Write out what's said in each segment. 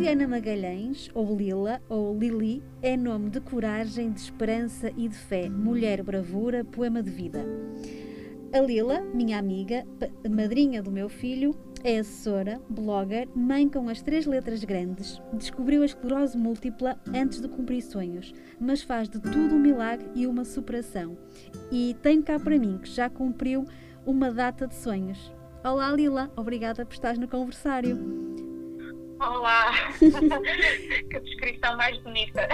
Liliana Magalhães, ou Lila, ou Lili, é nome de coragem, de esperança e de fé. Mulher bravura, poema de vida. A Lila, minha amiga, madrinha do meu filho, é assessora, blogger, mãe com as três letras grandes. Descobriu a esclerose múltipla antes de cumprir sonhos, mas faz de tudo um milagre e uma superação. E tem cá para mim que já cumpriu uma data de sonhos. Olá Lila, obrigada por estares no conversário. Olá, que descrição mais bonita.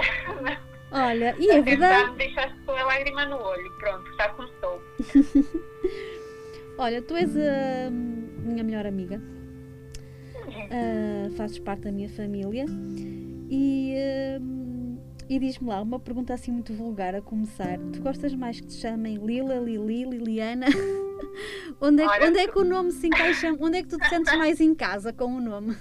Olha, e é verdade. Me deixaste com a lágrima no olho, pronto, já começou. Olha, tu és a minha melhor amiga, uh, fazes parte da minha família e, uh, e diz-me lá uma pergunta assim muito vulgar a começar. Tu gostas mais que te chamem Lila, Lili, Liliana? onde, é, onde é que o nome se encaixa? Onde é que tu te sentes mais em casa com o nome?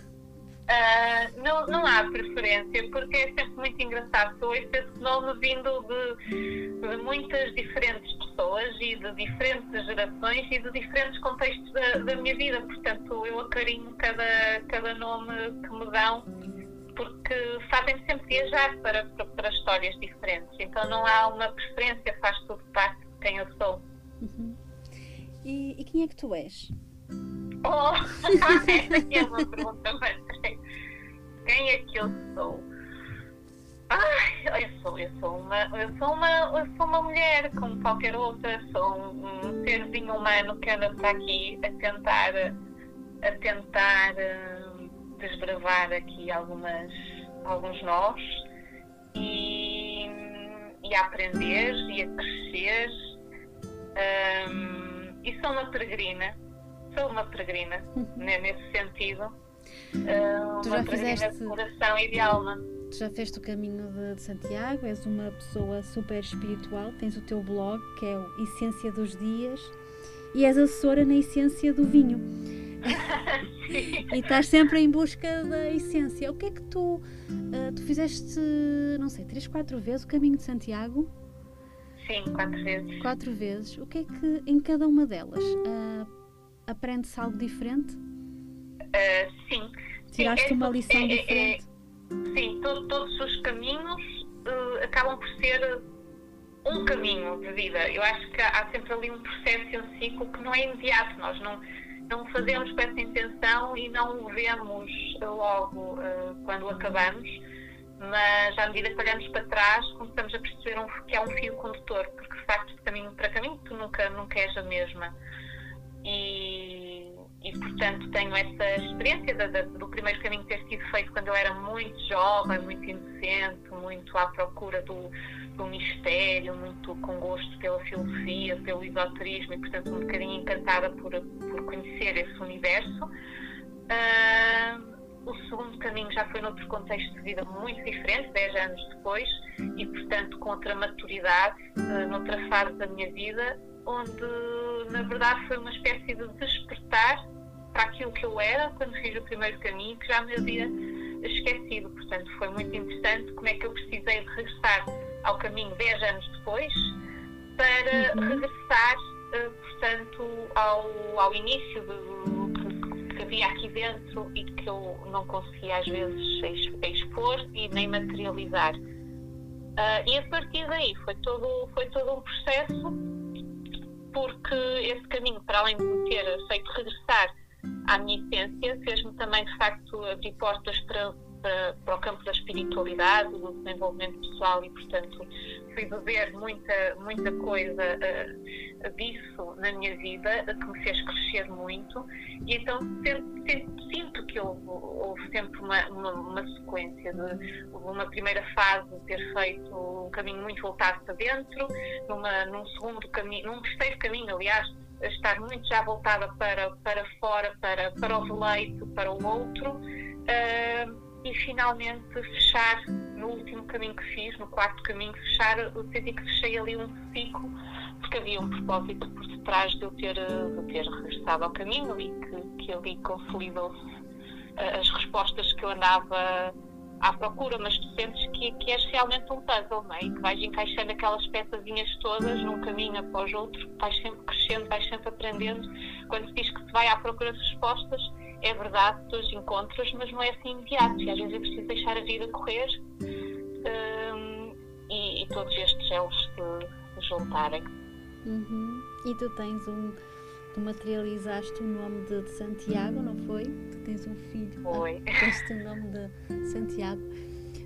Uh, não, não há preferência, porque é sempre muito engraçado. Eu ouço esse nome vindo de, de, muitas diferentes pessoas e de diferentes gerações e de diferentes contextos da, da minha vida. Portanto, eu acarinho cada, cada nome que me dão, porque fazem-me sempre viajar para, para, para, histórias diferentes. Então, não há uma preferência, faz tudo parte de quem eu sou. Uhum. E, e quem é que tu és? Oh, é uma pergunta, mas quem é que eu sou? Ai, eu sou, eu sou uma, eu sou uma, eu sou uma mulher como qualquer outra, sou um, um serzinho humano que anda por aqui a tentar, a tentar uh, desbravar aqui algumas, alguns nós e, e a aprender e a crescer. Um, e sou uma peregrina sou uma peregrina, uhum. né, nesse sentido. Uh, tu já fizeste coração e de alma. Tu já fizeste o caminho de, de, Santiago, és uma pessoa super espiritual, tens o teu blog que é o Essência dos Dias e és assessora na essência do vinho. e estás sempre em busca da essência. O que é que tu, uh, tu fizeste, não sei, três, quatro vezes o caminho de Santiago? Sim, quatro vezes. Quatro vezes. O que é que em cada uma delas uh, aprende-se algo diferente? Uh, sim. Tiraste sim, uma lição é, é, diferente? É, sim, todo, todos os caminhos uh, acabam por ser um caminho de vida. Eu acho que há sempre ali um processo e um ciclo que não é imediato. Nós não, não fazemos com essa intenção e não o vemos logo uh, quando acabamos, mas à medida que olhamos para trás, começamos a perceber um, que é um fio condutor, porque de facto, de caminho para caminho, tu nunca, nunca és a mesma. E, e portanto tenho essa experiência do primeiro caminho ter sido feito quando eu era muito jovem, muito inocente, muito à procura do, do mistério, muito com gosto pela filosofia, pelo esoterismo e portanto um bocadinho encantada por, por conhecer esse universo. Uh, o segundo caminho já foi noutro contexto de vida muito diferente, 10 anos depois, e portanto com outra maturidade, uh, noutra fase da minha vida, onde na verdade foi uma espécie de despertar para aquilo que eu era quando fiz o primeiro caminho, que já me havia esquecido. Portanto, foi muito interessante como é que eu precisei de regressar ao caminho 10 anos depois para uhum. regressar, uh, portanto, ao, ao início do que, que havia aqui dentro e que eu não conseguia às vezes expor e nem materializar. Uh, e a partir daí foi todo, foi todo um processo porque esse caminho, para além de me ter feito regressar à minha essência, fez-me também, de facto, abrir portas para, para, para, o campo da espiritualidade, do desenvolvimento pessoal e, portanto, fui beber muita, muita coisa uh, disso na minha vida, que me fez crescer muito. E então sinto, sinto que houve, houve sempre uma, uma, uma, sequência de uma primeira fase de ter feito um caminho muito voltado para dentro, numa, num segundo caminho, num terceiro caminho, aliás, estar muito já voltada para, para fora, para, para o veleito, para o outro. Uh, e finalmente fechar no último caminho que fiz, no quarto caminho, fechar, eu senti que fechei ali um ciclo, porque havia um propósito por detrás de eu ter, de ter regressado ao caminho e que, que ali consolidou-se eh, as respostas que eu andava à procura, mas tu sentes que, que és realmente um puzzle, não é? Que vais encaixando aquelas peçazinhas todas num caminho após outro, vais sempre crescendo, vais sempre aprendendo. Quando se diz que se vai à procura de respostas, é verdade que os encontros, mas não é assim imediato. E às vezes é preciso deixar a vida correr um, e, e, todos estes elos se juntarem. Uhum. E tu tens um. Tu materializaste o nome de, de, Santiago, não foi? Tu tens um filho. Foi. Ah, tens o nome de Santiago.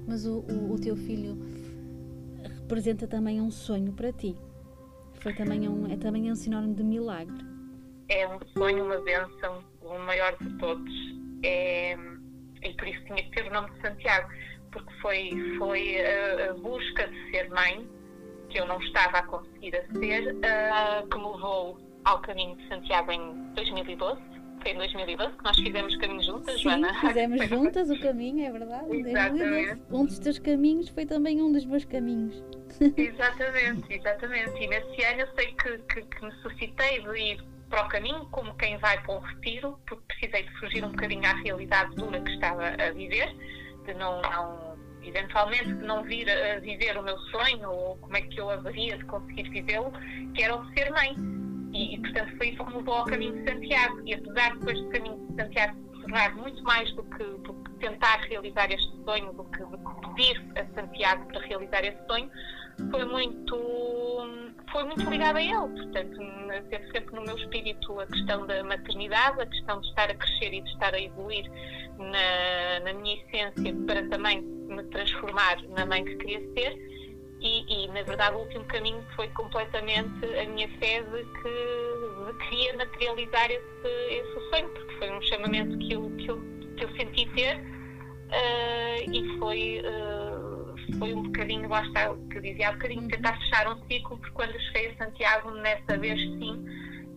Mas o, o, o teu filho representa também um sonho para ti. Foi também um, é também um sinónimo de milagre. É um sonho, uma bênção, o maior de todos. É, e por isso tinha que ter o nome de Santiago, porque foi, foi a, a busca de ser mãe, que eu não estava a conseguir a ser, uh, que me levou ao caminho de Santiago em 2012. Foi em 2012 que nós fizemos caminho juntas, Sim, Joana. Fizemos juntas o caminho, é verdade. Exatamente. Um dos teus caminhos foi também um dos meus caminhos. Exatamente, exatamente. E nesse ano eu sei que, que, que necessitei de ir para o caminho como quem vai para um retiro, porque precisei de fugir um bocadinho à realidade dura que estava a viver, de não, não eventualmente não vir a viver o meu sonho ou como é que eu haveria de conseguir vivê-lo, que era o ser mãe. E, e, portanto foi isso que me levou ao caminho de Santiago. E apesar depois do caminho de Santiago se tornar muito mais do que, do que tentar realizar este sonho, do que, do que pedir a Santiago para realizar esse sonho, foi muito foi muito ligada a ele, portanto teve sempre no meu espírito a questão da maternidade, a questão de estar a crescer e de estar a evoluir na, na minha essência para também me transformar na mãe que queria ser. E, e, na verdade o último caminho foi completamente a minha fé de que de queria materializar esse, esse sonho, porque foi um chamamento que eu, que eu, que eu senti ter uh, e foi uh, foi um bocadinho, lá está, o que eu dizia há bocadinho, tentar fechar um ciclo, porque quando cheguei a Santiago, nessa vez sim,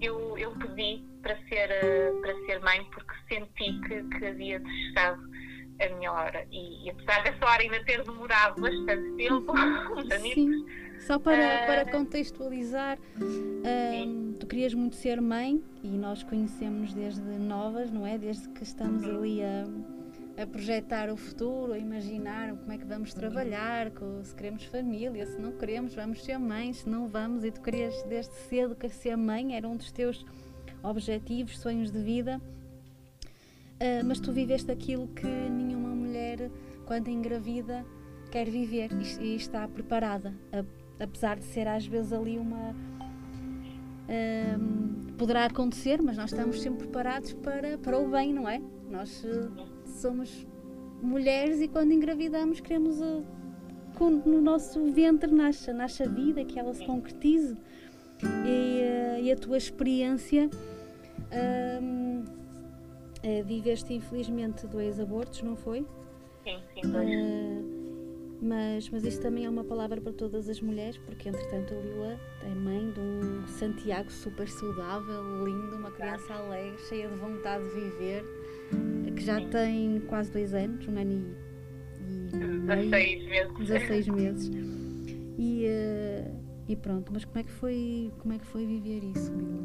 eu, eu pedi para ser, uh, para ser mãe, porque senti que, que havia chegado a minha hora. E, e, apesar dessa hora ainda ter demorado bastante tempo, Sim. Só para, uh, para contextualizar, uh, tu querias muito ser mãe e nós conhecemos desde novas, não é? Desde que estamos ali a a projetar o futuro, a imaginar como é que vamos trabalhar, se queremos família, se não queremos, vamos ser mães, se não vamos, e tu querias desde cedo que ser mãe era um dos teus objetivos, sonhos de vida, uh, mas tu viveste aquilo que nenhuma mulher, quando engravida, quer viver e, e está preparada, a, apesar de ser às vezes ali uma. Uh, poderá acontecer, mas nós estamos sempre preparados para, para o bem, não é? Nós somos mulheres e quando engravidamos queremos a, no nosso ventre nasce a vida, que ela se concretize. E, eh, e a tua experiência um, uh, viveste infelizmente dois abortos, não foi? Sim, sim, dois. Uh, mas, mas isso também é uma palavra para todas as mulheres, porque entretanto a Lila é mãe de um Santiago super saudável, lindo, uma criança alegre, cheia de vontade de viver que já tem quase dois anos, um ano e, e 16 meses. 16 meses. E, uh, e pronto, mas como é que foi, como é que foi viver isso, Lila?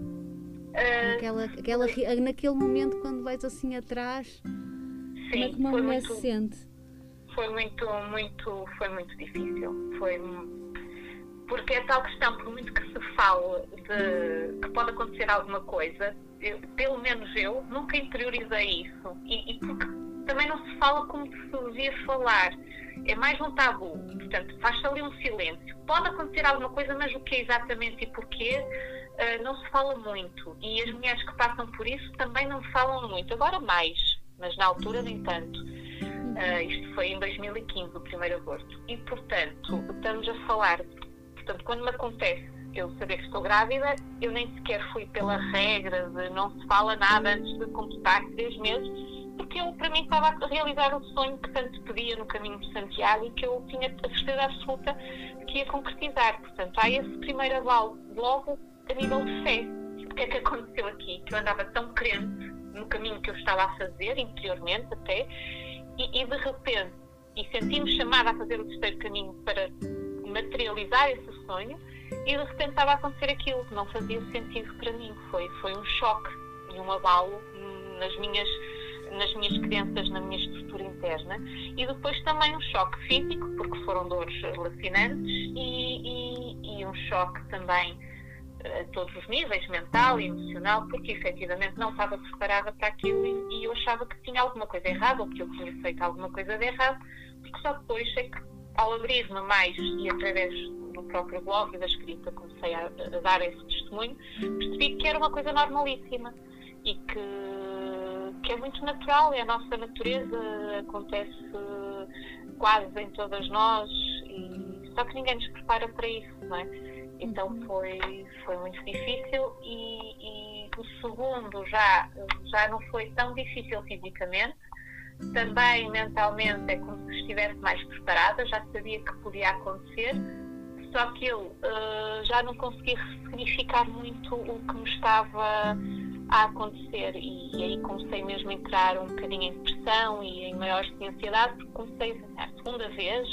Uh, naquela, aquela, naquele momento quando vais assim atrás, sim, como é que uma mulher muito, se sente? Foi muito, muito, foi muito difícil. Foi porque é tal questão, por muito que se fale de que pode acontecer alguma coisa, eu, pelo menos eu, nunca interiorizei isso. E, e, porque também não se fala como se devia falar. É mais um tabu. Portanto, faz-se ali um silêncio. Pode acontecer alguma coisa, mas o que é exatamente e porquê uh, não se fala muito. E as mulheres que passam por isso também não falam muito. Agora mais, mas na altura nem tanto. Uh, isto foi em 2015, o primeiro aborto. E, portanto, estamos a falar. Portanto, quando me acontece eu saber que estou grávida, eu nem sequer fui pela regra de não se fala nada antes de completar três meses, porque eu, para mim, estava a realizar o sonho que tanto pedia no caminho de Santiago e que eu tinha a certeza absoluta que ia concretizar. Portanto, há esse primeiro aval, logo a nível de fé. O que é que aconteceu aqui? Que eu andava tão crente no caminho que eu estava a fazer, interiormente até, e, e de repente, e senti-me chamada a fazer o terceiro caminho para materializar esse sonho, e de repente estava a acontecer aquilo que não fazia sentido para mim. Foi, foi um choque e um abalo nas minhas, nas minhas crenças, na minha estrutura interna. E depois também um choque físico, porque foram dores lacinantes, e, e, e um choque também a todos os níveis, mental e emocional, porque efetivamente não estava preparada para aquilo e, e, eu achava que tinha alguma coisa errada ou que eu tinha feito alguma coisa de errado, porque só depois é que, ao abrir-me mais e através do próprio blog e da escrita comecei a, a, dar esse testemunho, percebi que era uma coisa normalíssima e que, que é muito natural, é a nossa natureza, acontece quase em todas nós, e, só que ninguém nos prepara para isso, não é? Então uhum. foi, foi muito difícil e, e, o segundo já, já não foi tão difícil fisicamente. Também mentalmente é como se estivesse mais preparada, já sabia que podia acontecer, só que eu uh, já não conseguia significar muito o que me estava a acontecer e, e, aí comecei mesmo a entrar um bocadinho em depressão e em maior ansiedade porque comecei a segunda vez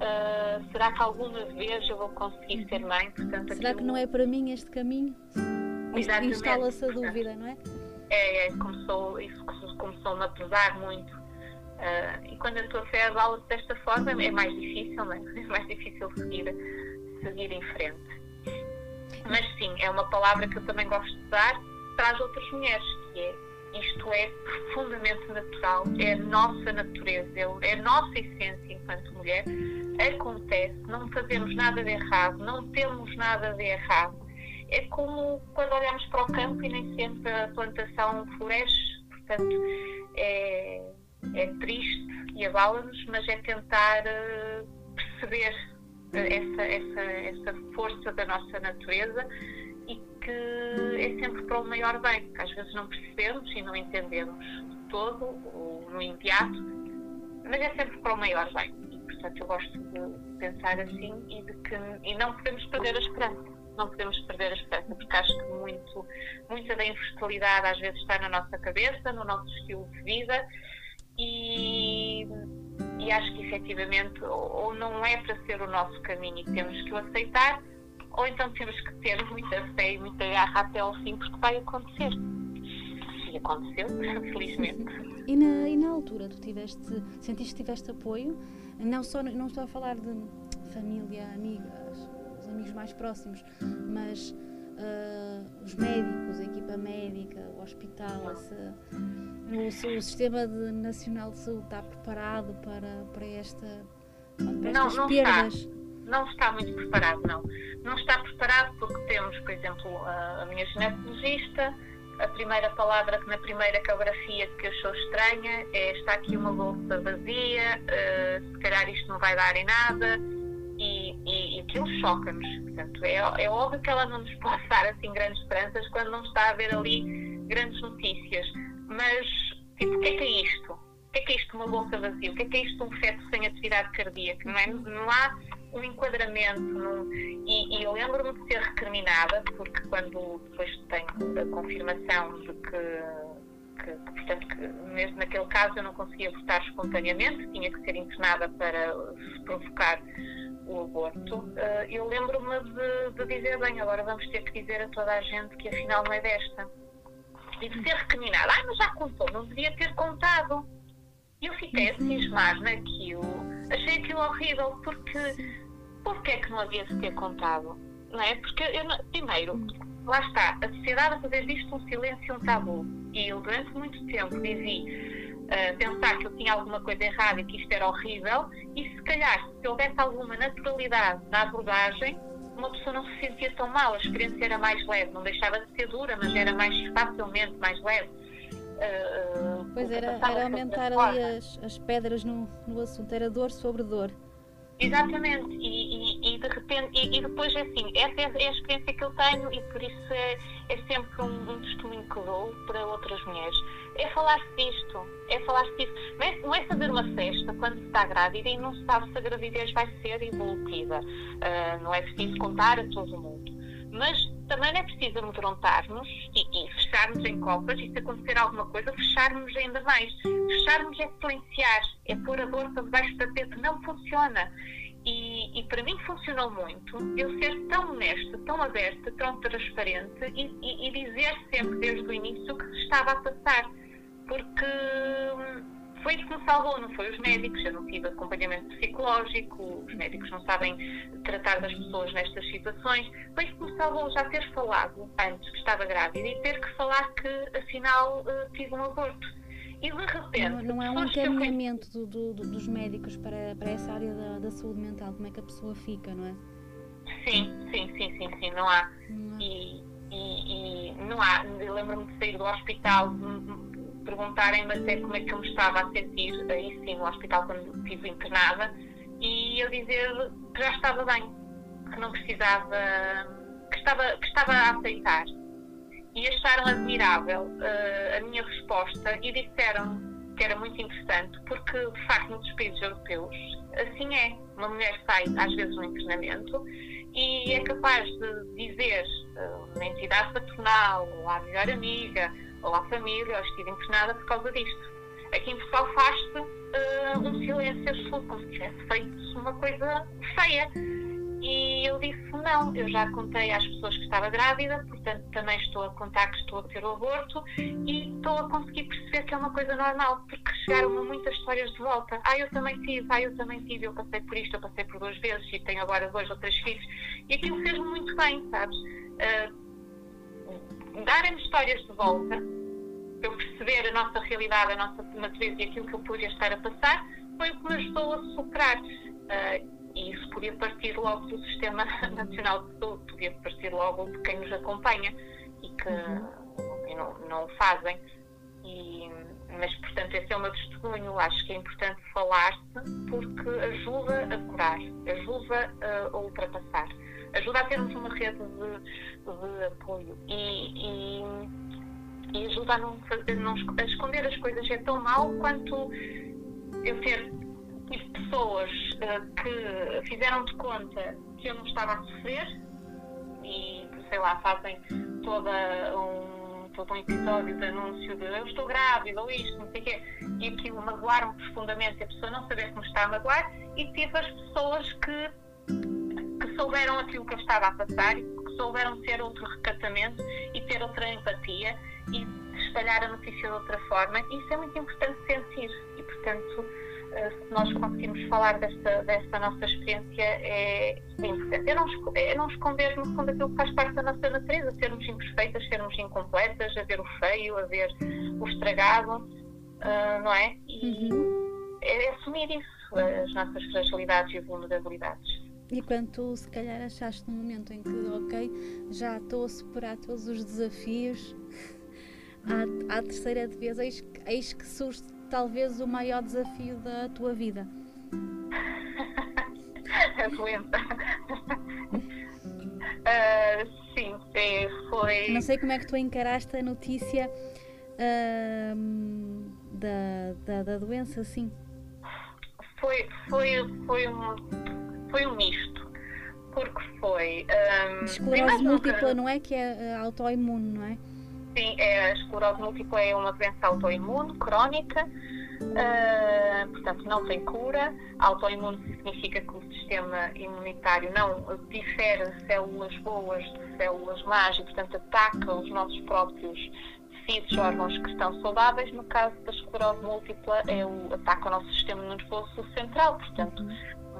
uh, será que alguma vez eu vou conseguir ser mãe? Portanto, será que não é para mim este caminho? Instala-se a dúvida, não é? É, é começou, isso começou-me a pesar muito. Uh, e quando eu estou a fazer as aulas desta forma é mais difícil, não é? É mais difícil seguir, seguir em frente. Mas sim, é uma palavra que eu também gosto de dar para as outras mulheres, que é isto é profundamente natural, é a nossa natureza, é a nossa essência enquanto mulher acontece, não fazemos nada de errado, não temos nada de errado. É como quando olhamos para o campo e nem sempre a plantação floresce, portanto, é, é triste e abala-nos, mas é tentar uh, perceber essa, essa, essa força da nossa natureza e que é sempre para o maior bem, que às vezes não percebemos e não entendemos todo ou no imediato, mas é sempre para o maior bem. Portanto, eu gosto de pensar assim e de que e não podemos perder a esperança. Não podemos perder a esperança, porque acho que muito, muita da infertilidade às vezes está na nossa cabeça, no nosso estilo de vida e, e acho que efetivamente ou não é para ser o nosso caminho e temos que o aceitar, ou então temos que ter muita fé e muita garra até ao fim, porque vai acontecer. E aconteceu, felizmente. E na, e na altura, tu tiveste, sentiste que tiveste apoio? Não, só, não estou a falar de família, amigas, amigos mais próximos, mas uh, os médicos, a equipa médica, o hospital, o, o, sistema de, nacional de saúde está preparado para, para, esta, para estas não, não perdas? Está. Não está muito preparado, não. Não está preparado porque temos, por exemplo, a, a minha ginecologista, a primeira palavra que na primeira ecografia que achou estranha é está aqui uma bolsa vazia, uh, se calhar isto não vai dar em nada e, aquilo choca-nos. Portanto, é, é óbvio que ela não nos pode dar assim grandes esperanças quando não está a haver ali grandes notícias. Mas, tipo, o que é que é isto? O que é que é isto uma bolsa vazia? O que é que é isto um feto sem atividade cardíaca? Não, é? não há um enquadramento no, e, e, eu lembro-me de ser recriminada porque quando depois tenho a confirmação de que, que, portanto que mesmo naquele caso eu não conseguia abortar espontaneamente tinha que ser internada para provocar o aborto eh, eu lembro-me de, de dizer bem agora vamos ter que dizer a toda a gente que afinal não é desta e de ser recriminada ah mas já contou não devia ter contado e eu fiquei a cismar naquilo achei aquilo horrível porque porque é que não havia de ter contado? Não é? Porque eu, primeiro, lá está, a sociedade a fazer disto um silêncio um tabu. E eu durante muito tempo vivi uh, pensar que eu tinha alguma coisa errada e que isto era horrível, e se calhar se houvesse alguma naturalidade na abordagem, uma pessoa não se sentia tão mal, a experiência era mais leve, não deixava de ser dura, mas era mais facilmente mais leve. Uh, pois era, era aumentar ali as, as pedras no, no assunto, era dor sobre dor. Exatamente, e, e, e e, depois é assim, essa é, a experiência que eu tenho e por isso é, é sempre um, um testemunho que dou para outras mulheres. É falar-se disto, é falar-se disto. Não é, não é fazer uma festa quando se está grávida e não se sabe se a gravidez vai ser evolutiva. Uh, não é preciso contar a todo mundo. Mas também é preciso amedrontar-nos e, e fecharmos em copas e se acontecer alguma coisa, fecharmos ainda mais. Fecharmos é silenciar, é pôr a dor debaixo do tapete. Não funciona. E, e, para mim funcionou muito eu ser tão honesta, tão aberta, tão transparente e, e, e dizer sempre desde o início o que se estava a passar. Porque hum, foi isso que me salvou, não foi os médicos, eu não tive acompanhamento psicológico, os médicos não sabem tratar das pessoas nestas situações. Foi isso que me salvou já ter falado antes que estava grávida e ter que falar que afinal uh, tive um aborto. E de repente. Não, não é um encaminhamento fui... do, do, dos médicos para, para essa área da, da, saúde mental, como é que a pessoa fica, não é? Sim, sim, sim, sim, sim, não há. Não há. E, e, e não há. Eu lembro-me de sair do hospital perguntarem-me até como é que eu me estava a sentir, aí sim, no hospital, quando estive internada, e eu dizer que já estava bem, que não precisava, que estava, que estava a aceitar. E acharam admirável uh, a minha resposta e disseram que era muito interessante, porque de facto nos países europeus assim é. Uma mulher sai às vezes no internamento e é capaz de dizer uh, na entidade patronal ou à melhor amiga ou à família, ou estive internada por causa disto. Aqui em Portugal faz-se uh, um silêncio absoluto, como se tivesse feito uma coisa feia. E eu disse: não, eu já contei às pessoas que estava grávida, portanto também estou a contar que estou a ter o aborto e estou a conseguir perceber que é uma coisa normal, porque chegaram-me muitas histórias de volta. Ah, eu também tive, ah, eu também tive, eu passei por isto, eu passei por duas vezes e tenho agora dois ou três filhos. E aquilo fez-me muito bem, sabes? Uh, darem-me histórias de volta, eu perceber a nossa realidade, a nossa natureza e aquilo que eu podia estar a passar, foi o que me ajudou a superar. Uh, e isso podia partir logo do Sistema Nacional de Saúde, podia partir logo de quem nos acompanha e que uhum. não, não fazem. E, mas, portanto, esse é o meu testemunho. Acho que é importante falar-se porque ajuda a curar, ajuda a ultrapassar ajuda a termos uma rede de, de apoio e, e, e, ajuda a não, fazer, não a esconder as coisas. É tão mal quanto eu ter tive pessoas uh, que fizeram de conta que eu não estava a sofrer e, sei lá, fazem toda um, todo um episódio de anúncio de eu estou grávida ou isto, não sei o quê, e aquilo magoaram profundamente a pessoa não saber como está a magoar, e tive as pessoas que que souberam aquilo que eu estava a passar e que souberam ter outro recatamento e ter outra empatia e espalhar a notícia de outra forma. E isso é muito importante sentir. E, portanto, se nós conseguirmos falar desta, desta nossa experiência, é, é importante. É não, é não esconder, no fundo, aquilo que faz parte da nossa natureza, sermos imperfeitas, sermos incompletas, a ver o feio, a ver o estragado, uh, não é? E uhum. é assumir isso, as nossas fragilidades e vulnerabilidades. E quando tu, se calhar, achaste no momento em que, ok, já estou a superar todos os desafios, à, à terceira vez, eis, eis que surge talvez o maior desafio da tua vida. a doença. uh, sim, foi. Não sei como é que tu encaraste a notícia uh, da, da, da doença, sim. Foi, foi, foi um foi um misto. Porque foi. Um, esclerose múltipla, não é? Que é uh, autoimune, não é? Sim, é, a esclerose múltipla é uma doença autoimune, crónica, uh, portanto não tem cura. Autoimune significa que o sistema imunitário não difere células boas de células más e, portanto, ataca os nossos próprios tecidos, órgãos que estão saudáveis. No caso da esclerose múltipla, é o, ataca o nosso sistema nervoso central, portanto,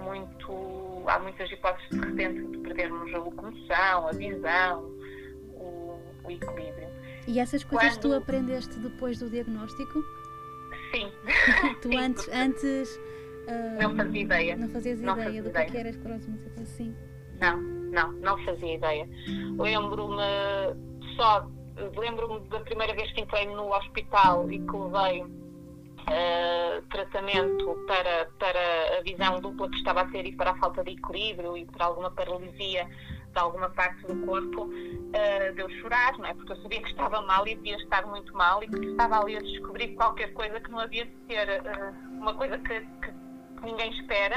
muito, há muitas hipóteses de repente de perdermos a locomoção, a visão, o, o equilíbrio. E essas coisas Quando... tu aprendeste depois do diagnóstico? Sim. tu Sim, antes, antes não fazia ideia. Não fazias não ideia do que era esclerose múltipla, sim. Não, não, não fazia ideia. Lembro-me só, lembro-me da primeira vez que entrei no hospital e que levei uh, tratamento para, para a visão dupla que estava a ter e para a falta de equilíbrio e para alguma paralisia de alguma parte do corpo, uh, de eu chorar, não é? Porque eu sabia que estava mal e devia estar muito mal e que estava ali a descobrir qualquer coisa que não havia de ser uh, uma coisa que, que, ninguém espera,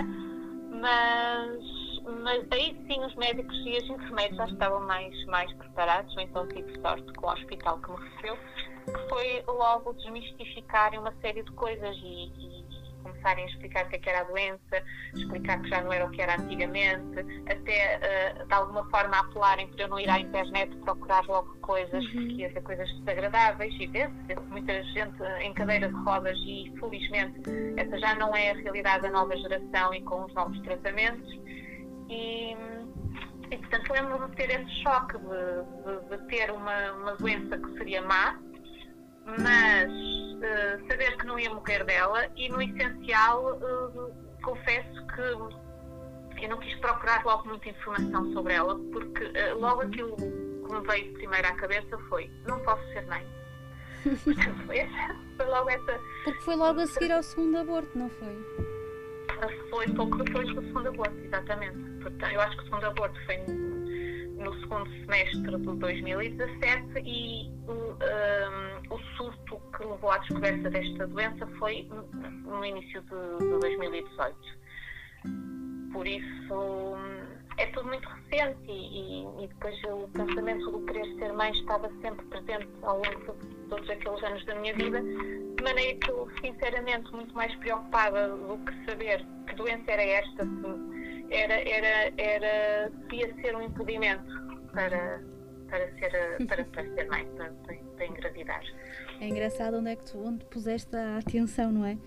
mas, mas aí sim os médicos e as enfermeiras já estavam mais, mais preparados, então tive sorte com o hospital que me recebeu que foi logo desmistificarem uma série de coisas e, e, começarem a explicar o que, é que era a doença, explicar que já não era o que era antigamente, até uh, de alguma forma apelarem para eu não ir à internet procurar logo coisas, uhum. porque ia ser coisas desagradáveis e vê-se vê muita gente em cadeira de rodas e felizmente essa já não é a realidade da nova geração e com os novos tratamentos. E, e portanto lembro-me de ter esse choque de, de, de ter uma, uma doença que seria má, mas uh, saber que não ia morrer dela e no essencial uh, confesso que eu não quis procurar logo muita informação sobre ela porque uh, logo aquilo que me veio primeiro à cabeça foi não posso ser mãe Portanto, foi, essa, foi logo essa porque foi logo a seguir ao segundo aborto, não foi? Foi pouco depois do segundo aborto, exatamente. Portanto, eu acho que o segundo aborto foi no segundo semestre de 2017 e um, o surto que levou à descoberta desta doença foi no início de, de 2018. Por isso é tudo muito recente e, e, depois o pensamento do querer ser mãe estava sempre presente ao longo de todos aqueles anos da minha vida, de maneira que eu, sinceramente, muito mais preocupada do que saber que doença era esta, era, era, era, devia ser um impedimento para, para, ser, para, para ser mãe, para, para, para engravidar. É engraçado onde é que tu onde puseste a atenção, não é?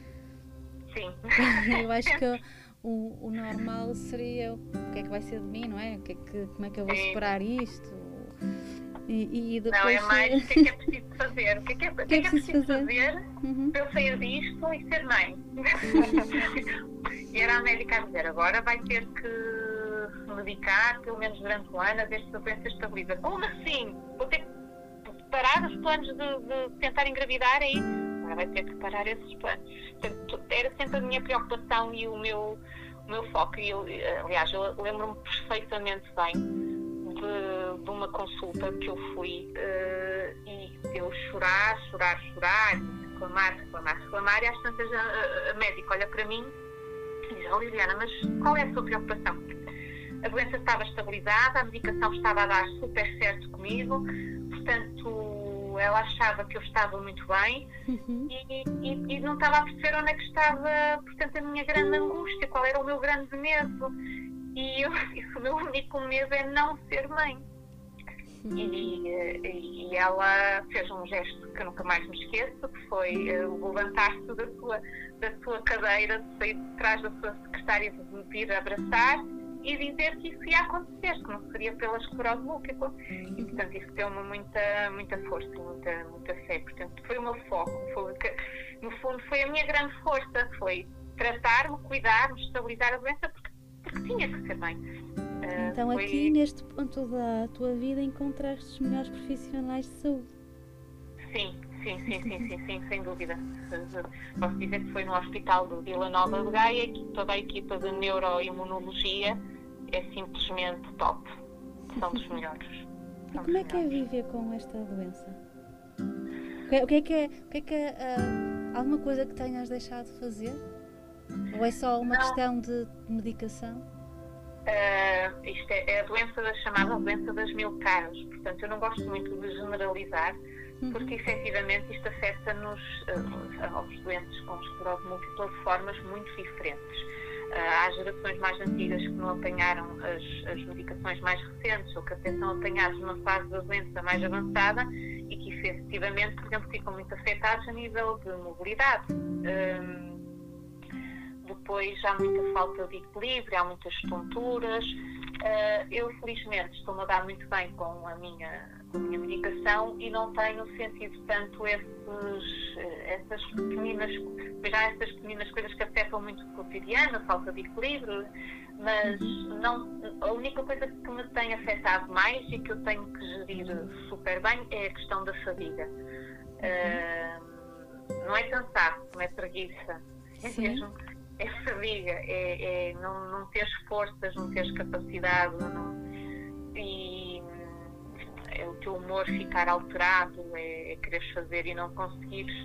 Sim. eu acho que o, o normal seria o que é que vai ser de mim, não é? O que é que, como é que eu vou superar isto? E, e depois... Não, é mais o que é que é preciso fazer. O que é que é, que é, que é preciso fazer, fazer uhum. para eu sair disto e ser mãe? e era a médica a dizer, agora vai ter que medicar, pelo menos durante o ano, a ver se a doença estabiliza. Como assim? Vou ter que parar os planos de, de tentar engravidar aí? Agora vai ter que parar esses planos. Portanto, era sempre a minha preocupação e o meu, o meu foco. E eu, aliás, eu lembro-me perfeitamente bem de, de, uma consulta que eu fui uh, e eu chorar, chorar, chorar, reclamar, reclamar, reclamar, e às tantas a, a médica olha para mim e diz, oh Liliana, mas qual é a sua preocupação? A doença estava estabilizada, a medicação estava a dar super certo comigo, portanto ela achava que eu estava muito bem uhum. e, e, e, não estava a perceber onde é que estava, portanto, a minha grande angústia, qual era o meu grande medo. E eu, o meu único medo é não ser mãe. E, e, ela fez um gesto que eu nunca mais me esqueço, que foi uh, levantar-se da sua, da sua cadeira, de sair de trás da sua secretária, de me vir abraçar e dizer que isso ia acontecer, que não seria pela esclerose múltipla. E, portanto, isso deu-me muita, muita força e muita, muita fé. Portanto, foi o meu foco. Foi, no fundo, foi a minha grande força. Foi tratar-me, cuidar-me, estabilizar a doença, porque tinha que ser bem. Uh, então, foi... aqui neste ponto da tua vida, encontraste os melhores profissionais de saúde. Sim, sim, sim, sim, sim, sim, sem dúvida. Posso dizer que foi no Hospital de Vila Nova de Gaia que toda a equipa de neuroimunologia é simplesmente top. São dos melhores. São e como é que é viver com esta doença? O que é que é, o que é, que é alguma coisa que tenhas deixado de fazer? Ou é só uma não. questão de medicação? Uh, isto é, é, a doença da chamada doença das mil caras. Portanto, eu não gosto muito de generalizar, uhum. porque efetivamente isto afeta-nos, uh, aos doentes com esclerose múltipla, de formas muito diferentes. Uh, há gerações mais antigas que não apanharam as, as medicações mais recentes ou que até são apanhados numa fase da doença mais avançada e que efetivamente, por exemplo, ficam muito afetados a nível de mobilidade. Uh, depois há muita falta de equilíbrio, há muitas tonturas. Uh, eu, felizmente, estou-me a dar muito bem com a, minha, com a minha medicação e não tenho sentido tanto esses, essas pequeninas, já essas pequeninas coisas que afetam muito o cotidiano, a falta de equilíbrio, mas não, a única coisa que me tem afetado mais e que eu tenho que gerir super bem é a questão da fadiga. Uh, não é cansaço, não é preguiça, é Sim. mesmo é fadiga, é, é não, não teres forças, não teres capacidade não, e é o teu humor ficar alterado, é, é quereres fazer e não conseguires.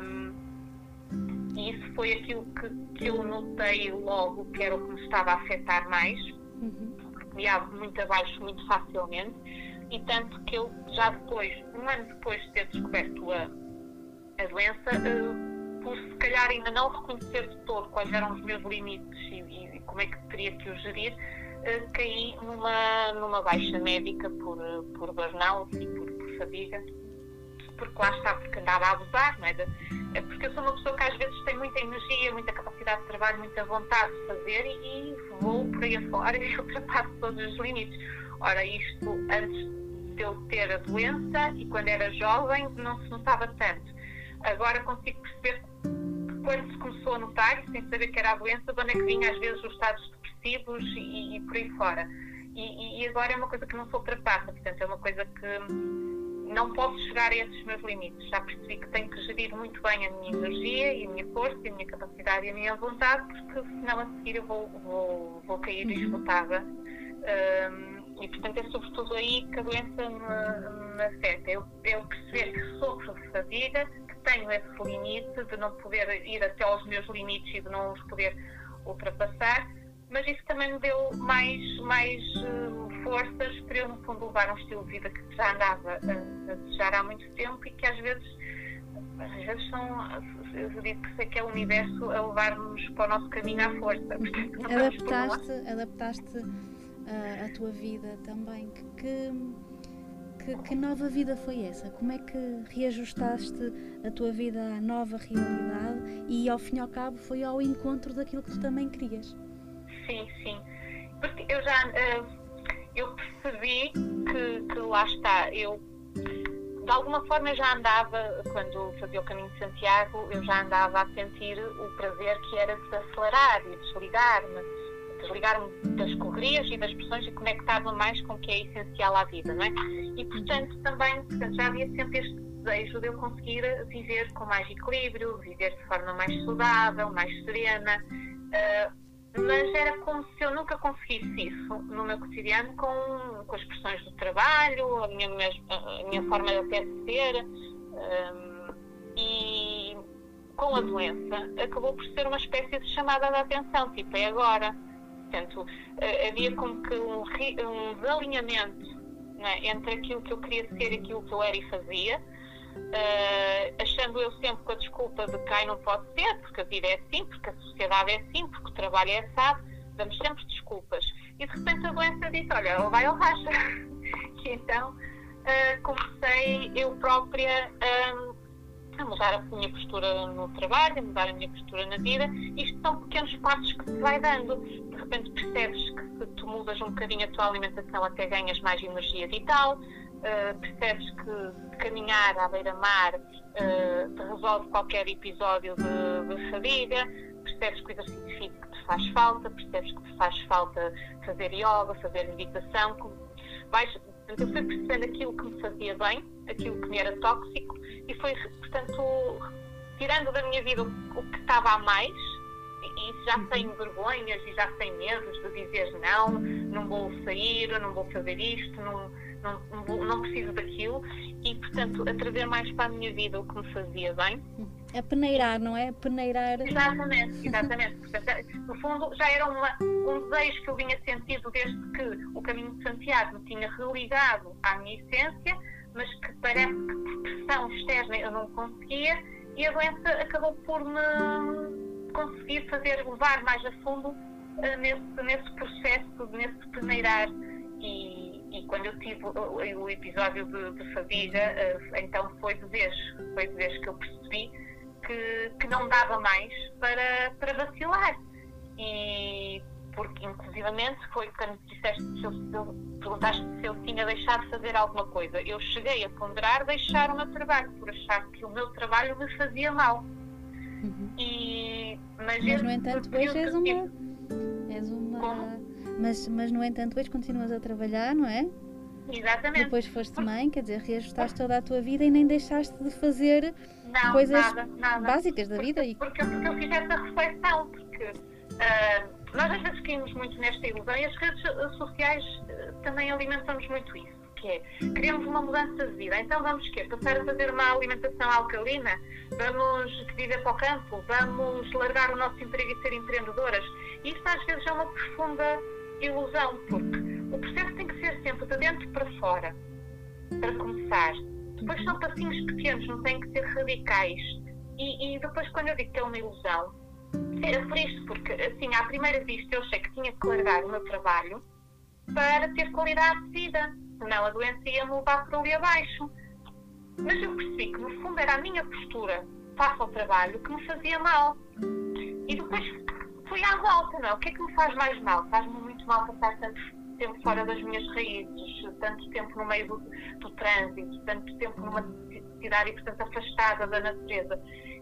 Um, e isso foi aquilo que, que eu notei logo que era o que me estava a afetar mais, uhum. porque me abre muito abaixo muito facilmente, e tanto que eu já depois, um ano depois de ter descoberto a, a doença, uh, por se calhar ainda não reconhecer de todo quais eram os meus limites e, e como é que teria que os gerir, uh, caí numa, numa baixa médica por, por burnout e por, por fadiga porque lá está, porque andava a abusar, não é? é? Porque eu sou uma pessoa que às vezes tem muita energia, muita capacidade de trabalho, muita vontade de fazer e, e vou por aí afora e ultrapasso todos os limites. Ora, isto antes de eu ter a doença e quando era jovem não se notava tanto. Agora consigo perceber quando se começou a notar, sem saber que era a doença, de onde é que vinha às vezes os estados depressivos e, e por aí fora. E, e, agora é uma coisa que não se ultrapassa, portanto, é uma coisa que não posso chegar a esses meus limites. Já percebi que tenho que gerir muito bem a minha energia e a minha força e a minha capacidade e a minha vontade, porque senão a seguir eu vou, vou, vou cair uhum. esgotada. Um, e portanto é sobretudo aí que a doença me, me afeta. Eu, eu perceber que sofro de fadiga, tenho esse limite de não poder ir até aos meus limites e de não os poder ultrapassar, mas isso também me deu mais, mais uh, forças para eu, no fundo, levar um estilo de vida que já andava a, a desejar há muito tempo e que às vezes, às vezes são, eu digo que sei que é o universo a levar-nos para o nosso caminho à força. adaptaste, adaptaste uh, a tua vida também. Que, que, que, nova vida foi essa? Como é que reajustaste a tua vida à nova realidade e ao fim e ao cabo foi ao encontro daquilo que tu também querias? Sim, sim. Porque eu já uh, eu percebi que, que lá está, eu de alguma forma já andava, quando fazia o caminho de Santiago, eu já andava a sentir o prazer que era de acelerar e desligar-me, desligar-me das correrias e das pressões e conectar-me mais com o que é essencial à vida, não é? E portanto também portanto, já havia sempre este desejo de eu conseguir viver com mais equilíbrio, viver de forma mais saudável, mais serena. Uh, mas era como se eu nunca conseguisse isso no meu cotidiano com, com as pressões do trabalho, a minha, a minha forma de até ser um, e com a doença acabou por ser uma espécie de chamada de atenção, tipo, é agora. Portanto, havia como que um, um desalinhamento né, entre aquilo que eu queria ser e aquilo que eu era e fazia Uh, achando eu sempre com a desculpa de que não pode ser, porque a vida é assim, porque a sociedade é assim, porque o trabalho é assado, damos sempre desculpas. E de repente a doença disse: Olha, ou vai ou racha. e então uh, comecei eu própria uh, a mudar a minha postura no trabalho, a mudar a minha postura na vida. Isto são pequenos passos que se vai dando. De repente percebes que se tu mudas um bocadinho a tua alimentação, até ganhas mais energia vital uh, percebes que caminhar à beira-mar uh, resolve qualquer episódio de, de fadiga, percebes que o exercício físico te faz falta, percebes que te faz falta fazer yoga, fazer meditação. Vais, portanto, eu fui percebendo aquilo que me fazia bem, aquilo que me era tóxico e foi, portanto, tirando da minha vida o, que estava a mais e já sem uhum. vergonhas e já sem medos de dizer não, não vou sair, não vou fazer isto, não não, não preciso daquilo e, portanto, a trazer mais para a minha vida o que me fazia bem. É peneirar, não é? Peneirar. Exatamente, exatamente. Portanto, no fundo, já era uma, um desejo que eu vinha sentindo desde que o caminho de Santiago me tinha religado à minha essência, mas que parece que por pressão externa eu não conseguia e a doença acabou por me conseguir fazer levar mais a fundo uh, nesse, nesse processo, nesse peneirar e e quando eu tive o, episódio de, de fadiga, uh, então foi de vez, foi de vez que eu percebi que, que não dava mais para, para vacilar. E porque inclusivamente foi quando disseste se eu, se eu, perguntaste se eu tinha deixado de fazer alguma coisa. Eu cheguei a ponderar deixar o meu trabalho, por achar que o meu trabalho me fazia mal. Uhum. E, mas, mas no entanto, hoje és uma. És uma. Como? Mas, mas, no entanto, depois continuas a trabalhar, não é? Exatamente. Depois foste mãe, quer dizer, reajustaste toda a tua vida e nem deixaste de fazer não, coisas nada, nada. básicas da porque, vida. E... Porque, porque eu fiz essa reflexão, porque uh, nós às vezes caímos muito nesta ilusão e as redes sociais uh, também alimentam-nos muito isso. Que é, queremos uma mudança de vida, então vamos quê? Passar a fazer uma alimentação alcalina? Vamos viver para o campo? Vamos largar o nosso emprego e ser empreendedoras? Isto às vezes é uma profunda ilusão, porque o processo tem que ser sempre de dentro para fora, para começar. Depois são passinhos pequenos, não têm que ser radicais. E, e depois, quando eu digo que é uma ilusão, era por porque assim, à primeira vista eu achei que tinha que largar o meu trabalho para ter qualidade de vida, senão a doença ia me levar por ali abaixo. Mas eu percebi que no fundo era a minha postura face ao trabalho que me fazia mal. E depois fui à volta, não é? O que é que me faz mais mal? Faz-me muito mal passar tanto tempo fora das minhas raízes, tanto tempo no meio do, do trânsito, tanto tempo numa cidade e, portanto, afastada da natureza.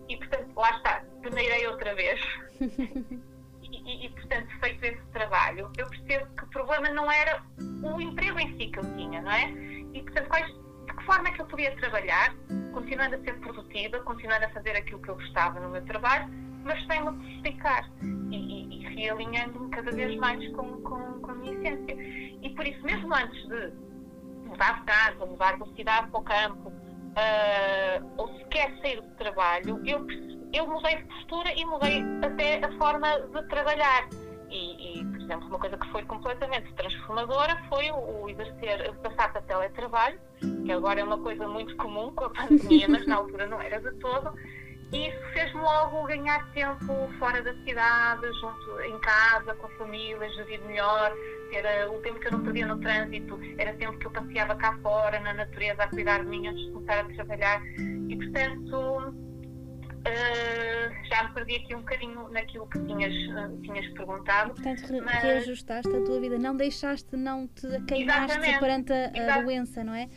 E, portanto, lá está, peneirei outra vez. e, e, e, portanto, feito esse trabalho, eu percebo que o problema não era o emprego em si que eu tinha, não é? E, portanto, quais, de que forma é que eu podia trabalhar, continuando a ser produtiva, continuando a fazer aquilo que eu gostava no meu trabalho, mas sem me prejudicar e, e, e realinhando-me cada vez mais com, com, com a minha essência. E por isso, mesmo antes de mudar de casa, mudar de cidade para o campo, uh, ou sequer sair do trabalho, eu, eu mudei de postura e mudei até a forma de trabalhar. E, e, por exemplo, uma coisa que foi completamente transformadora foi o, o exercer, passar para teletrabalho, que agora é uma coisa muito comum com a pandemia, mas na altura não era de todo. E isso fez-me logo ganhar tempo fora da cidade, junto em casa, com a família, gerir melhor. Era o tempo que eu não perdia no trânsito, era tempo que eu passeava cá fora, na natureza, a cuidar de mim antes de começar a trabalhar. E, portanto, uh, já me perdi aqui um bocadinho naquilo que tinhas, uh, tinhas perguntado. Portanto, re mas... reajustaste a tua vida, não deixaste, não te queimaste perante a, a doença, não é?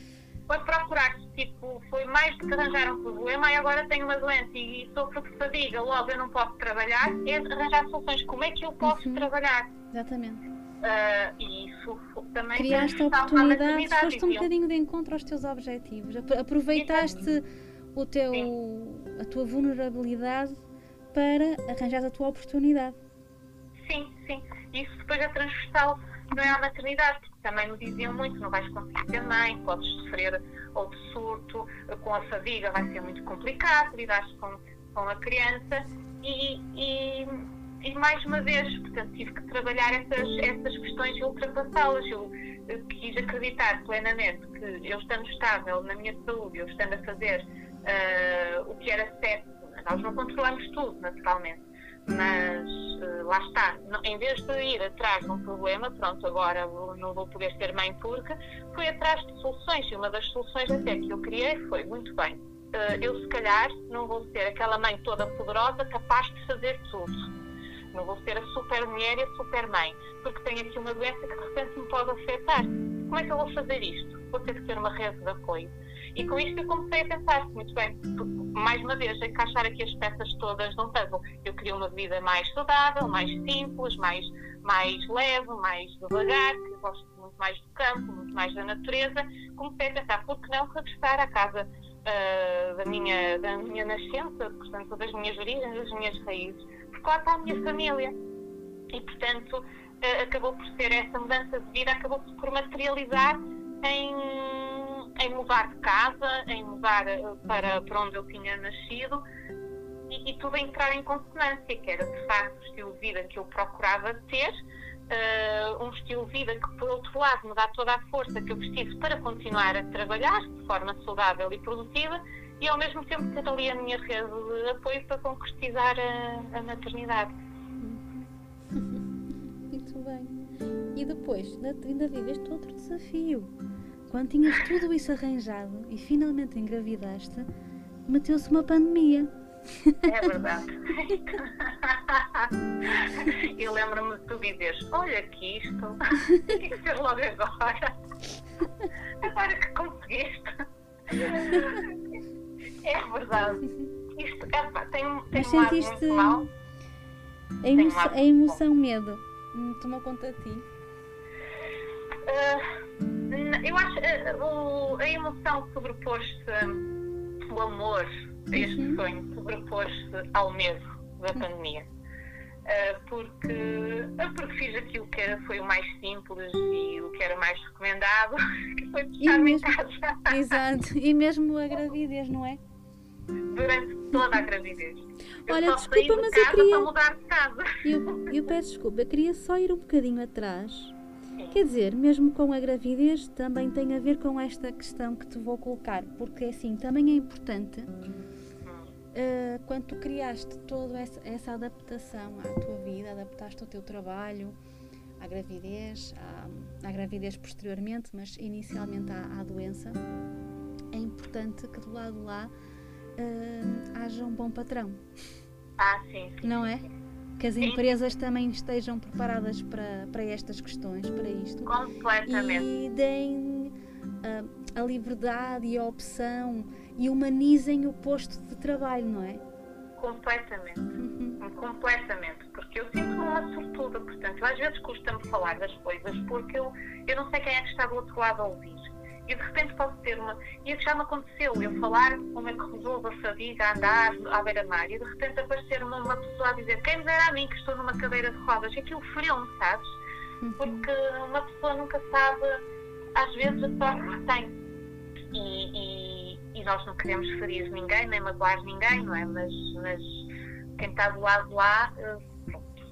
Foi procurar, tipo, foi mais do que arranjar um problema e agora tenho uma doença e sofro de fadiga, logo eu não posso trabalhar, é arranjar soluções. Como é que eu posso uhum. trabalhar? Exatamente. Uh, e isso também criaste oportunidades, foste um bocadinho de encontro aos teus objetivos, aproveitaste o teu, a tua vulnerabilidade para arranjar a tua oportunidade. Sim, sim. Isso depois é transversal não é a maternidade, também me diziam muito, não vais conseguir ser mãe, podes sofrer outro surto, com a fadiga vai ser muito complicado, lidar com, com a criança e, e, e, mais uma vez, portanto, tive que trabalhar essas, essas questões e ultrapassá-las. Eu, eu, quis acreditar plenamente que eu estando estável na minha saúde, eu estando a fazer uh, o que era certo, nós não controlamos tudo, naturalmente, mas uh, lá está, em vez de ir atrás de um problema, pronto, agora não vou poder ser mãe porque, fui atrás de soluções e uma das soluções até que eu criei foi, muito bem, uh, eu se calhar não vou ser aquela mãe toda poderosa capaz de fazer tudo. Não vou ser a super mulher e a super mãe, porque tenho aqui uma doença que de repente me pode afetar. Como é que eu vou fazer isto? Vou ter que ter uma rede de apoio. E com isto eu comecei a pensar, muito bem, mais uma vez, encaixar aqui as peças todas num puzzle. Eu queria uma vida mais saudável, mais simples, mais, mais leve, mais devagar, que gosto muito mais do campo, muito mais da natureza. Comecei a pensar, por que não regressar à casa uh, da, minha, da minha nascença, portanto, das minhas origens, das minhas raízes, porque lá está a minha família. E, portanto, uh, acabou por ser essa mudança de vida, acabou por materializar em em mudar de casa, em mudar eh, para, para onde eu tinha nascido e, e tudo a entrar em consonância, que era de facto o estilo de vida que eu procurava ter, uh, um estilo de vida que, por outro lado, me dá toda a força que eu preciso para continuar a trabalhar de forma saudável e produtiva e, ao mesmo tempo, ter ali a minha rede de apoio para concretizar a, a maternidade. Muito bem. E depois, ainda viveste outro desafio quando tinhas tudo isso arranjado e finalmente engravidaste, meteu-se uma pandemia. É verdade. Eu lembro-me de tu dizeres: Olha que isto, tem que ser logo agora. Agora que conseguiste. É verdade. Isto, é, tem, tem Mas sentiste mal. A, emo um a emoção, medo, tomou conta de ti? Uh, eu acho uh, a emoção sobrepôs-se, o amor a este uhum. sonho sobrepôs-se ao medo da uhum. pandemia. Uh, porque, porque fiz aquilo que era, foi o mais simples e o que era mais recomendado, que foi fechar-me em casa. Exato, e mesmo a gravidez, não é? Durante toda a gravidez. Eu Olha, desculpa, mas eu queria. Eu, eu peço desculpa, eu queria só ir um bocadinho atrás Quer dizer, mesmo com a gravidez, também tem a ver com esta questão que te vou colocar, porque assim também é importante uh, quando tu criaste toda essa, essa, adaptação à tua vida, adaptaste o teu trabalho à gravidez, à, à gravidez posteriormente, mas inicialmente à, à, doença, é importante que do lado lá uh, haja um bom patrão. Ah, sim. sim Não é? Que as empresas também estejam preparadas para, para estas questões, para isto. Completamente. E deem uh, a liberdade e a opção e humanizem o posto de trabalho, não é? Completamente. Uhum. Completamente. Porque eu sinto-me uma sortuda, portanto, às vezes custa-me falar das coisas porque eu, eu não sei quem é que está do outro lado a ouvir. E de repente posso ter uma. E isso já me aconteceu, eu falar como é que resolvo a fadiga, a andar à beira-mar, e de repente aparecer uma, uma pessoa a dizer: quem me dera a mim que estou numa cadeira de rodas? É aquilo feriu-me, sabes? Uhum. Porque uma pessoa nunca sabe, às vezes, a sorte que tem. E, e, e, nós não queremos ferir ninguém, nem magoar ninguém, não é? Mas, mas quem está do lado lá, eh, pronto,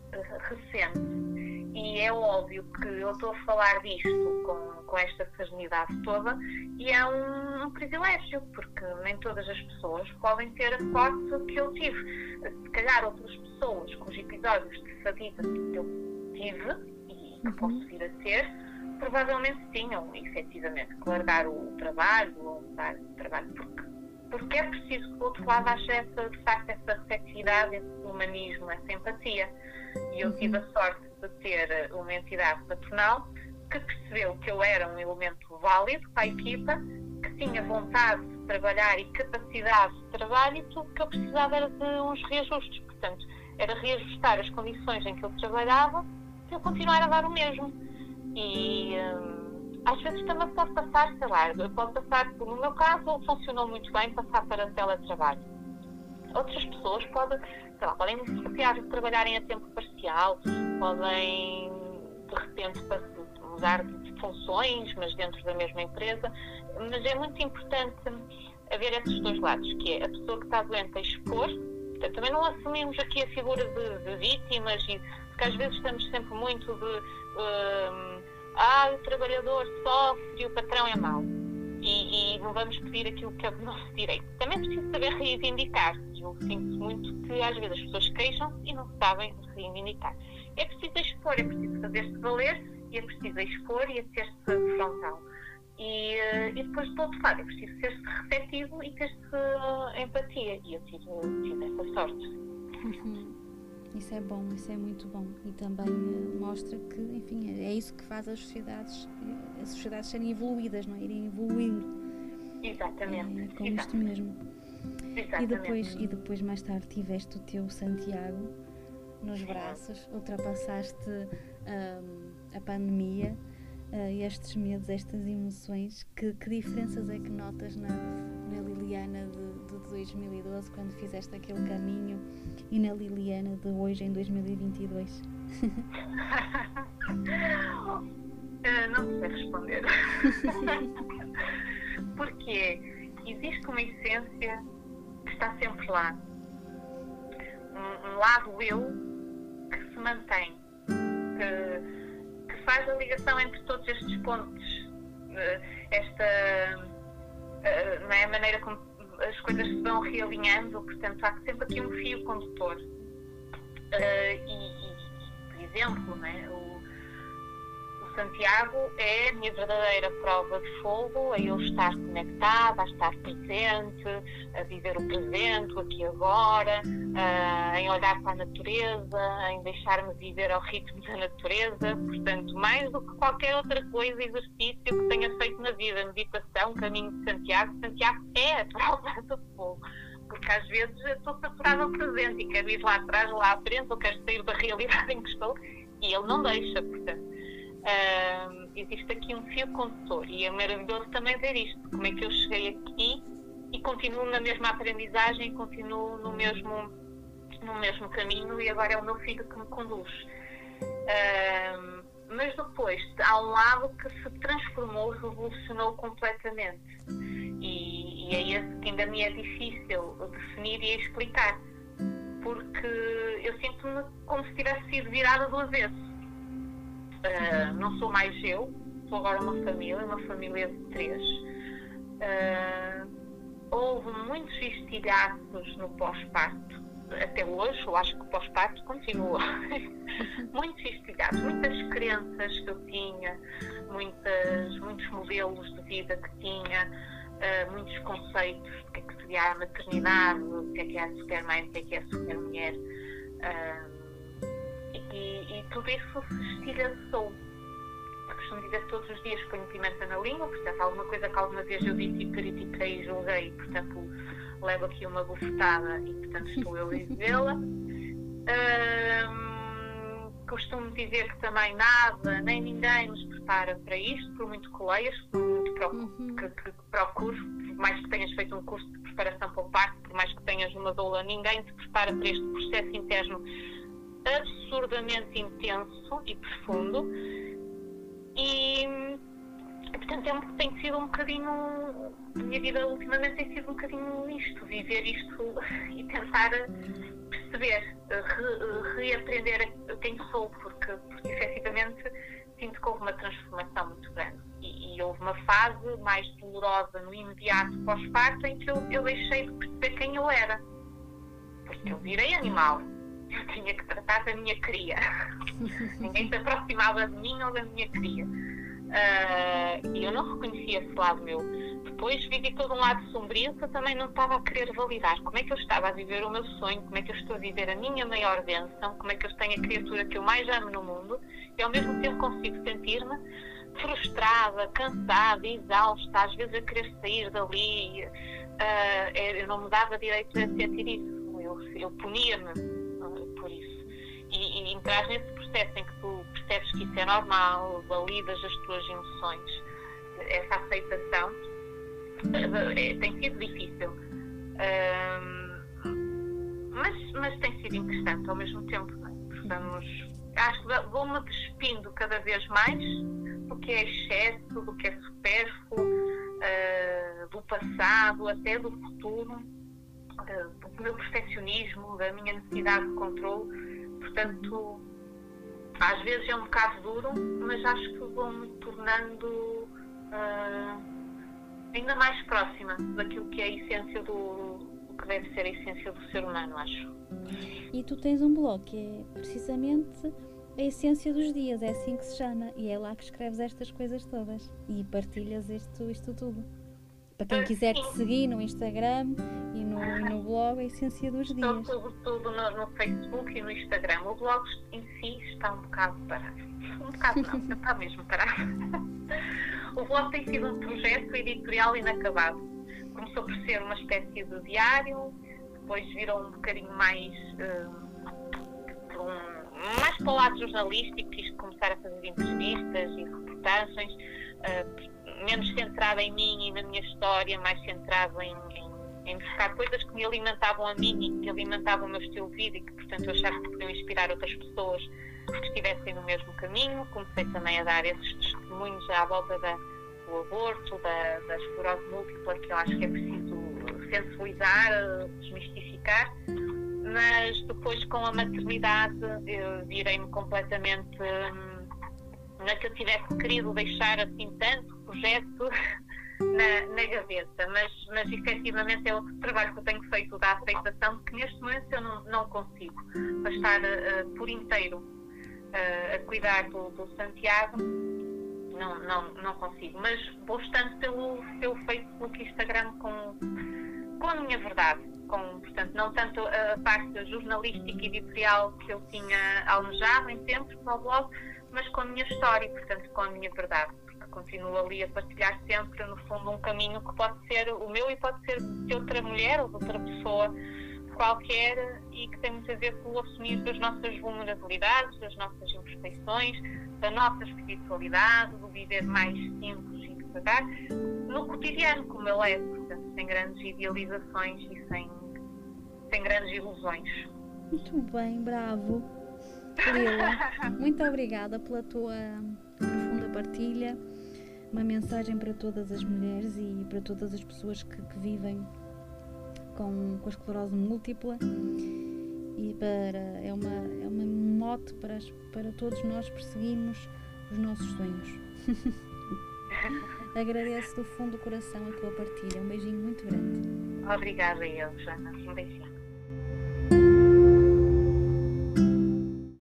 ressente. E é óbvio que eu estou a falar disto com, com esta serenidade toda e é um, um, privilégio, porque nem todas as pessoas podem ter a sorte que eu tive. Se calhar outras pessoas com os episódios de fadiga que eu tive e que uhum. posso vir a ter, provavelmente tinham efetivamente que largar o trabalho ou mudar de trabalho, porque, porque é preciso que do outro lado haja essa, de facto essa receptividade, esse humanismo, essa empatia. E eu tive a uhum. sorte de ter uma entidade patronal que percebeu que eu era um elemento válido para a equipa, que tinha vontade de trabalhar e capacidade de trabalho e tudo que eu precisava era de uns reajustes. Portanto, era reajustar as condições em que eu trabalhava para eu continuar a dar o mesmo. E hum, às vezes também pode passar, sei lá, pode passar, no meu caso, funcionou muito bem passar para teletrabalho. Outras pessoas podem sei lá, podem desafiar de trabalharem a tempo parcial, podem de repente mudar de funções, mas dentro da mesma empresa. Mas é muito importante haver esses dois lados, que é a pessoa que está doente a expor, portanto, também não assumimos aqui a figura de, de vítimas e porque às vezes estamos sempre muito de um, ah, o trabalhador sofre o patrão é mau e, e, não vamos pedir aquilo que é do nosso direito. Também é preciso saber reivindicar. Eu sinto muito que às vezes as pessoas queixam e não sabem reivindicar. É preciso expor, é preciso fazer-se valer e é preciso expor e é ser-se frontal. E, eh, e, depois, do outro lado, é preciso ser-se receptivo e ter-se uh, empatia. E eu tive, tive essa sorte. Uhum. Isso é bom, isso é muito bom. E também uh, mostra que, enfim, é isso que faz as sociedades, as sociedades serem evoluídas, não é? Irem evoluindo. Exatamente. É, com Exatamente. isto mesmo. Exatamente. E depois, e depois, mais tarde, tiveste o teu Santiago nos braços, ultrapassaste um, a pandemia, uh, estes medos, estas emoções. Que, que diferenças é que notas na, na Liliana de, de 2012, quando fizeste aquele caminho, e na Liliana de hoje, em 2022? Eh, não sei responder. Porque existe uma essência que está sempre lá. Um, um lado eu que se mantém, que, faz a ligação entre todos estes pontos. Uh, esta uh, não é, a maneira como as coisas se vão realinhando, portanto há sempre aqui um fio condutor. Uh, e, e, por exemplo, não é, o, Santiago é a minha verdadeira prova de fogo, a eu estar conectada, a estar presente, a viver o presente, o aqui e agora, uh, em olhar para a natureza, em deixar-me viver ao ritmo da natureza. Portanto, mais do que qualquer outra coisa, exercício que tenha feito na vida, meditação, caminho de Santiago, Santiago é a prova de fogo porque às vezes estou saturada ao presente e quero ir lá atrás, lá à frente, ou quero sair da realidade em que estou, e ele não deixa, portanto uh, existe aqui um fio condutor e é maravilhoso também ver isto, como é que eu cheguei aqui e continuo na mesma aprendizagem, continuo no mesmo, no mesmo caminho e agora é o meu filho que me conduz. Uh, mas depois há um lado que se transformou, revolucionou completamente. E, e é esse que ainda me é difícil definir e explicar. Porque eu sinto-me como se tivesse sido virada do avesso. Uh, não sou mais eu, sou agora uma família, uma família de três. Uh, houve muitos estilhaços no pós-parto. Até hoje, eu acho que o pós-parto continua. muitos estilhaços, muitas crenças que eu tinha, muitas, muitos modelos de vida que tinha, uh, muitos conceitos do que é que seria a maternidade, o que é que é a super-mãe, o que é que é a super-mulher. Uh, e, e, tudo isso se estilhaçou. Costumo dizer que todos os dias ponho pimenta na língua, portanto, alguma coisa que alguma vez eu disse e critiquei e julguei, portanto, levo aqui uma bufetada e, portanto, estou eu a dizê-la. Um, costumo dizer que também nada, nem ninguém nos prepara para isto, por muito que leias, por muito uhum. que, que, que procures, por mais que tenhas feito um curso de preparação para o parto, por mais que tenhas uma doula, ninguém te prepara para este processo interno absurdamente intenso e profundo. E, portanto, é, tem sido um bocadinho. A minha vida ultimamente tem sido um bocadinho isto, viver isto e tentar perceber, re, reaprender quem sou, porque, porque efetivamente sinto que houve uma transformação muito grande. E, e houve uma fase mais dolorosa no imediato pós-parto em que eu, eu deixei de perceber quem eu era. Porque eu virei animal eu tinha que tratar da minha cria. Ninguém se aproximava de mim ou da minha cria. Uh, e eu não reconhecia esse lado meu. Depois vivi todo um lado sombrio que eu também não estava a querer validar. Como é que eu estava a viver o meu sonho? Como é que eu estou a viver a minha maior bênção? Como é que eu tenho a criatura que eu mais amo no mundo? E ao mesmo tempo consigo sentir-me frustrada, cansada, exausta, às vezes a querer sair dali. Uh, eu não me dava direito a sentir isso. Eu, eu punia-me entrar nesse processo em que tu percebes que isso é normal, validas as tuas emoções, essa aceitação, é, tem sido difícil. Um, mas, mas tem sido interessante ao mesmo tempo. É? Vamos, acho que vou-me despindo cada vez mais do que é excesso, do que é supérfluo, uh, do passado, até do futuro do meu perfeccionismo, da minha necessidade de controle. Portanto, às vezes é um bocado duro, mas acho que vou-me tornando uh, ainda mais próxima daquilo que é a essência do, do que deve ser a essência do ser humano, acho. E tu tens um blog que é precisamente a essência dos dias, é assim que se chama, e é lá que escreves estas coisas todas e partilhas isto, isto tudo. Para quem quiser te seguir no Instagram e no, e no blog, a essência dos dias. Estou sobretudo no, no, Facebook e no Instagram. O blog em si está um bocado parado. Um bocado não, está mesmo parado. o blog tem sido um projeto editorial inacabado. Começou por ser uma espécie de diário, depois virou um bocadinho mais. Uh, um, mais para o lado jornalístico, quis começar a fazer entrevistas e reportagens. Uh, menos centrada em mim e na minha história, mais centrado em, em, em, buscar coisas que me alimentavam a mim e que alimentavam o meu estilo de vida e que, portanto, eu achava que podiam inspirar outras pessoas que estivessem no mesmo caminho. Comecei também a dar esses testemunhos à volta da, do aborto, da, da esclerose múltipla, que eu acho que é preciso sensibilizar, desmistificar. Mas depois, com a maternidade, virei-me completamente. Hum, não é que eu tivesse querido deixar assim tanto projeto na, na gaveta, mas, mas efetivamente é outro trabalho que eu tenho feito da aceitação, que neste momento eu não, não consigo. Estar uh, por inteiro uh, a cuidar do, do, Santiago, não, não, não consigo. Mas vou estando pelo, pelo Facebook e Instagram com, com a minha verdade. Com, portanto, não tanto a parte jornalística e editorial que eu tinha almejado em tempos para o blog, mas com a minha história, portanto, com a minha verdade. Porque continuo ali a partilhar sempre, no fundo, um caminho que pode ser o meu e pode ser de outra mulher ou de outra pessoa qualquer e que tem muito a ver com o assumir das nossas vulnerabilidades, das nossas imperfeições, da nossa espiritualidade, do viver mais simples e devagar, no cotidiano, como ele é, portanto, sem grandes idealizações e sem, sem grandes ilusões. Muito bem, bravo. Lila, muito obrigada pela tua profunda partilha. Uma mensagem para todas as mulheres e para todas as pessoas que, que vivem com, com a esclerose múltipla. E para, é, uma, é uma mote para, para todos nós perseguirmos os nossos sonhos. Agradeço do fundo do coração a tua partilha. Um beijinho muito grande. Obrigada, eu, Joana. Um beijinho.